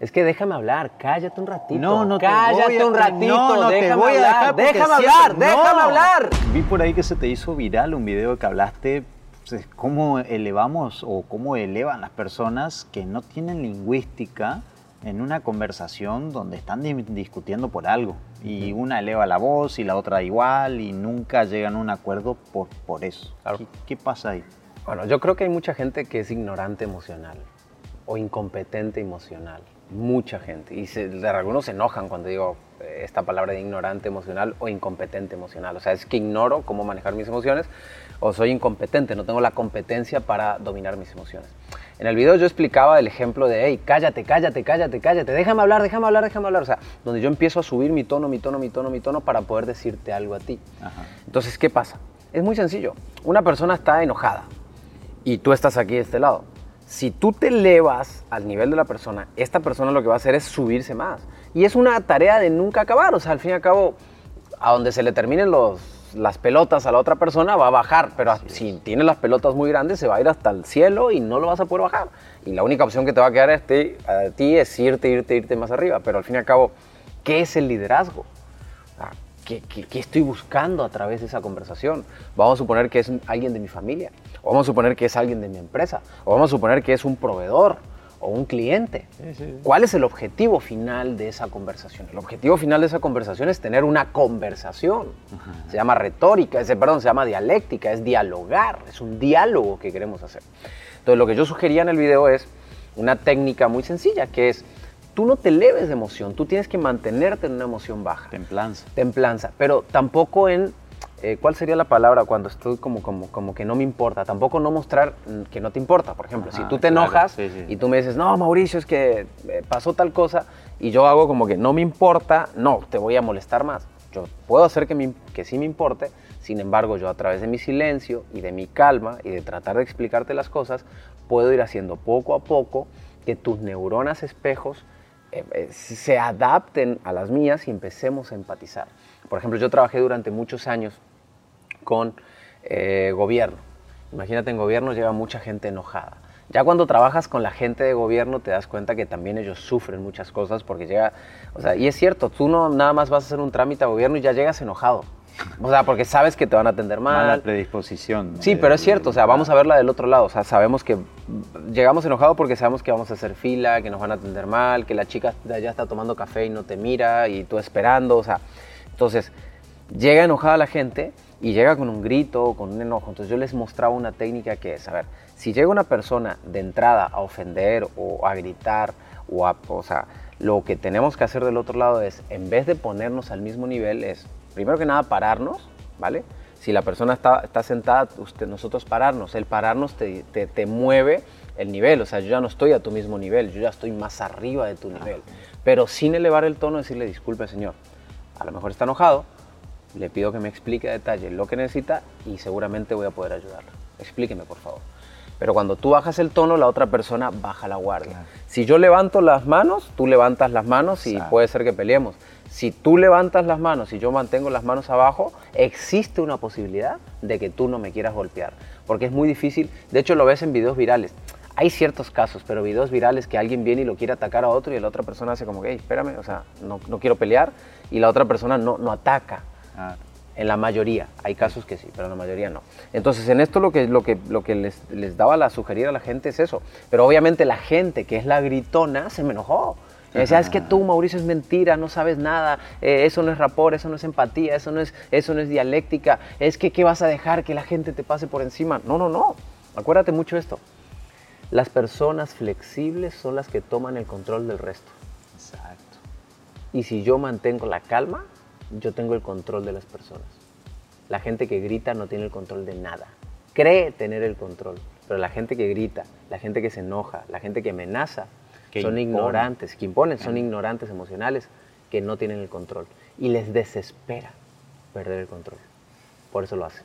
Es que déjame hablar, cállate un ratito. No, no te cállate voy a- un ratito, no, no te déjame voy a hablar, dejar porque déjame siempre- hablar, déjame No. hablar. Vi por ahí que se te hizo viral un video que hablaste pues, cómo elevamos o cómo elevan las personas que no tienen lingüística en una conversación donde están di- discutiendo por algo. Y una eleva la voz y la otra igual y nunca llegan a un acuerdo por, por eso. Claro. ¿Qué, qué pasa ahí? Bueno, yo creo que hay mucha gente que es ignorante emocional o incompetente emocional. Mucha gente. Y se, de algunos se enojan cuando digo eh, esta palabra de ignorante emocional o incompetente emocional. O sea, es que ignoro cómo manejar mis emociones o soy incompetente, no tengo la competencia para dominar mis emociones. En el video yo explicaba el ejemplo de, hey, cállate, cállate, cállate, cállate, déjame hablar, déjame hablar, déjame hablar. O sea, donde yo empiezo a subir mi tono, mi tono, mi tono, mi tono para poder decirte algo a ti. Ajá. Entonces, ¿qué pasa? Es muy sencillo. Una persona está enojada y tú estás aquí de este lado. Si tú te elevas al nivel de la persona, esta persona lo que va a hacer es subirse más. Y es una tarea de nunca acabar. O sea, al fin y al cabo, a donde se le terminen los, las pelotas a la otra persona, va a bajar. Pero si tiene las pelotas muy grandes, se va a ir hasta el cielo y no lo vas a poder bajar. Y la única opción que te va a quedar a ti, a ti es irte, irte, irte más arriba. Pero al fin y al cabo, ¿qué es el liderazgo? ¿Qué, qué, qué estoy buscando a través de esa conversación? Vamos a suponer que es alguien de mi familia, o vamos a suponer que es alguien de mi empresa, o vamos a suponer que es un proveedor o un cliente. ¿Cuál es el objetivo final de esa conversación? El objetivo final de esa conversación es tener una conversación. Se llama retórica, ese, perdón, se llama dialéctica, es dialogar, es un diálogo que queremos hacer. Entonces lo que yo sugería en el video es una técnica muy sencilla, que es, tú no te eleves de emoción, tú tienes que mantenerte en una emoción baja Templanza. templanza, pero tampoco en, eh, ¿cuál sería la palabra cuando estoy como, como, como que no me importa? Tampoco no mostrar que no te importa. Por ejemplo, si tú te claro, enojas sí, sí. y tú me dices, no, Mauricio, es que eh, pasó tal cosa, y yo hago como que no me importa, no, te voy a molestar más. Yo puedo hacer que, me- que sí me importe, sin embargo, yo a través de mi silencio y de mi calma y de tratar de explicarte las cosas, puedo ir haciendo poco a poco que tus neuronas espejos se adapten a las mías y empecemos a empatizar. Por ejemplo, yo trabajé durante muchos años con eh, gobierno. Imagínate, en gobierno llega mucha gente enojada. Ya cuando trabajas con la gente de gobierno te das cuenta que también ellos sufren muchas cosas porque llega, o sea, y es cierto, tú no nada más vas a hacer un trámite a gobierno y ya llegas enojado. O sea, porque sabes que te van a atender mal. Mala predisposición. Sí, pero es cierto, o sea, vamos a verla del otro lado, o sea, sabemos que llegamos enojados porque sabemos que vamos a hacer fila, que nos van a atender mal, que la chica de allá está tomando café y no te mira y tú esperando, o sea, entonces llega enojada la gente y llega con un grito, con un enojo, entonces yo les mostraba una técnica que es, a ver, si llega una persona de entrada a ofender o a gritar o a, o sea, lo que tenemos que hacer del otro lado es, en vez de ponernos al mismo nivel, es, primero que nada, pararnos, ¿vale? Si la persona está, está sentada, usted, nosotros pararnos. El pararnos te, te- te mueve el nivel, o sea, yo ya no estoy a tu mismo nivel, yo ya estoy más arriba de tu nivel. Pero sin elevar el tono, decirle, disculpe señor, a lo mejor está enojado, le pido que me explique a detalle lo que necesita y seguramente voy a poder ayudarlo. Explíqueme, por favor. Pero cuando tú bajas el tono, la otra persona baja la guardia. Claro. Si yo levanto las manos, tú levantas las manos y puede ser que peleemos. Si tú levantas las manos y yo mantengo las manos abajo, existe una posibilidad de que tú no me quieras golpear. Porque es muy difícil. De hecho, lo ves en videos virales. Hay ciertos casos, pero videos virales que alguien viene y lo quiere atacar a otro y la otra persona hace como que, "Ey, espérame, o sea, no, no quiero pelear. Y la otra persona no, no ataca. Ah, En la mayoría, hay casos que sí, pero en la mayoría no. Entonces, en esto lo que, lo que, lo que les, les daba la sugerir a la gente es eso. Pero obviamente la gente que es la gritona se me enojó. Me decía, es que tú, Mauricio, es mentira, no sabes nada, eh, eso no es rapor, eso no es empatía, eso no es, eso no es dialéctica, es que ¿qué vas a dejar que la gente te pase por encima? No, no, no. Acuérdate mucho esto. Las personas flexibles son las que toman el control del resto. exacto. Y si yo mantengo la calma, yo tengo el control de las personas. La gente que grita no tiene el control de nada. Cree tener el control, pero la gente que grita, la gente que se enoja, la gente que amenaza, Que son ignorantes, que imponen, son ignorantes emocionales que no tienen el control. Y les desespera perder el control. Por eso lo hacen.